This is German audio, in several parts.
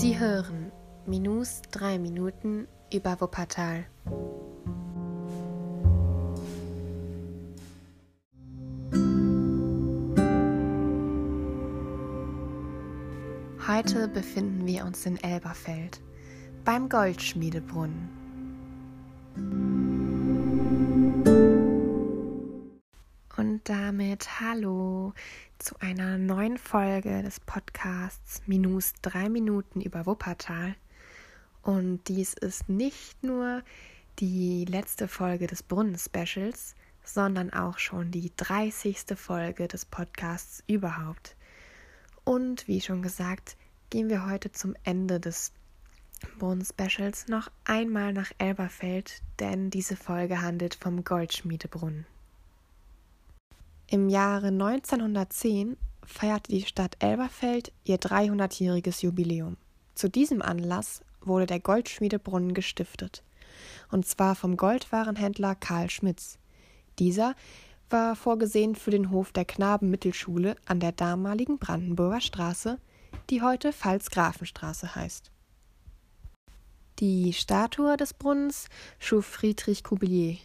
Sie hören Minus 3 Minuten über Wuppertal. Heute befinden wir uns in Elberfeld beim Goldschmiedebrunnen. Und damit hallo zu einer neuen Folge des Podcasts Minus drei Minuten über Wuppertal. Und dies ist nicht nur die letzte Folge des Brunnen-Specials, sondern auch schon die 30. Folge des Podcasts überhaupt. Und wie schon gesagt, gehen wir heute zum Ende des Brunnen-Specials noch einmal nach Elberfeld, denn diese Folge handelt vom Goldschmiedebrunnen. Im Jahre 1910 feierte die Stadt Elberfeld ihr 300-jähriges Jubiläum. Zu diesem Anlass wurde der Goldschmiedebrunnen gestiftet, und zwar vom Goldwarenhändler Karl Schmitz. Dieser war vorgesehen für den Hof der Knabenmittelschule an der damaligen Brandenburger Straße, die heute Pfalzgrafenstraße heißt. Die Statue des Brunnens schuf Friedrich Cuvillier,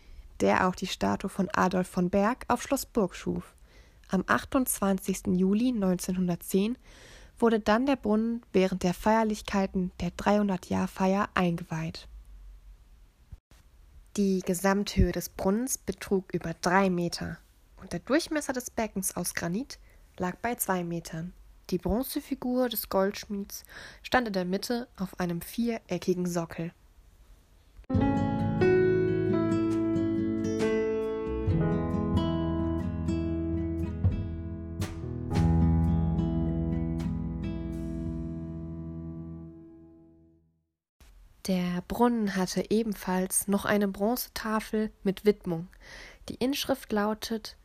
der auch die Statue von Adolf von Berg auf Schloss Burg schuf. Am 28. Juli 1910 wurde dann der Brunnen während der Feierlichkeiten der 300-Jahr-Feier eingeweiht. Die Gesamthöhe des Brunnens betrug über drei Meter und der Durchmesser des Beckens aus Granit lag bei zwei Metern. Die Bronzefigur des Goldschmieds stand in der Mitte auf einem viereckigen Sockel. Der Brunnen hatte ebenfalls noch eine Bronzetafel mit Widmung. Die Inschrift lautet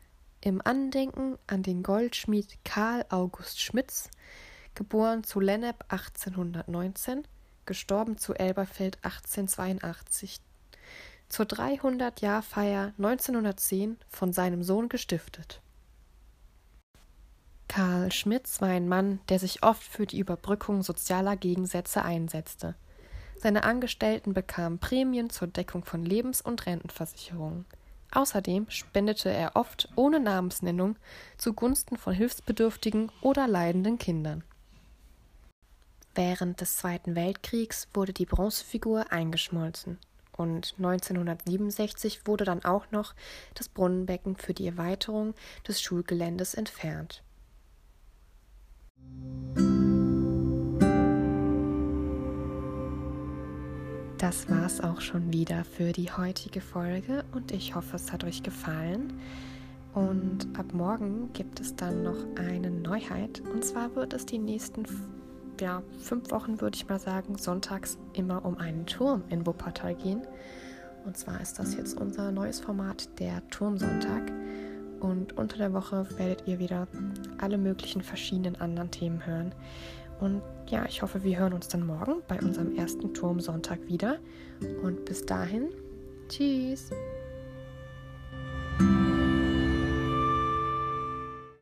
Im Andenken an den Goldschmied Karl August Schmitz, geboren zu Lennep 1819, gestorben zu Elberfeld 1882, zur 300-Jahr-Feier 1910 von seinem Sohn gestiftet. Karl Schmitz war ein Mann, der sich oft für die Überbrückung sozialer Gegensätze einsetzte. Seine Angestellten bekamen Prämien zur Deckung von Lebens- und Rentenversicherungen. Außerdem spendete er oft ohne Namensnennung zugunsten von hilfsbedürftigen oder leidenden Kindern. Während des Zweiten Weltkriegs wurde die Bronzefigur eingeschmolzen und 1967 wurde dann auch noch das Brunnenbecken für die Erweiterung des Schulgeländes entfernt. Das war's auch schon wieder für die heutige Folge und ich hoffe, es hat euch gefallen. Und ab morgen gibt es dann noch eine Neuheit. Und zwar wird es die nächsten ja, fünf Wochen, würde ich mal sagen, sonntags immer um einen Turm in Wuppertal gehen. Und zwar ist das jetzt unser neues Format, der Turmsonntag. Und unter der Woche werdet ihr wieder alle möglichen verschiedenen anderen Themen hören. Und ja, ich hoffe, wir hören uns dann morgen bei unserem ersten Turmsonntag wieder. Und bis dahin, tschüss.